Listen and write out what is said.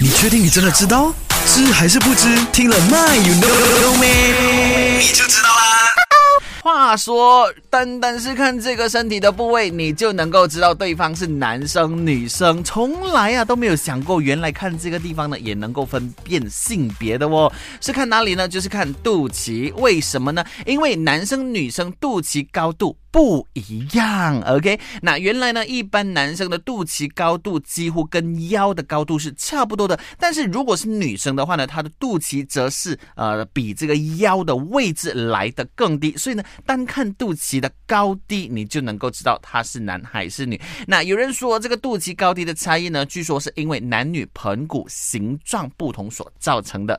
你确定你真的知道？知还是不知？听了 My you know me，？你就知道啦。话说，单单是看这个身体的部位，你就能够知道对方是男生女生。从来啊都没有想过，原来看这个地方呢也能够分辨性别的哦。是看哪里呢？就是看肚脐。为什么呢？因为男生女生肚脐高度。不一样，OK？那原来呢，一般男生的肚脐高度几乎跟腰的高度是差不多的，但是如果是女生的话呢，她的肚脐则是呃比这个腰的位置来的更低，所以呢，单看肚脐的高低，你就能够知道他是男还是女。那有人说这个肚脐高低的差异呢，据说是因为男女盆骨形状不同所造成的。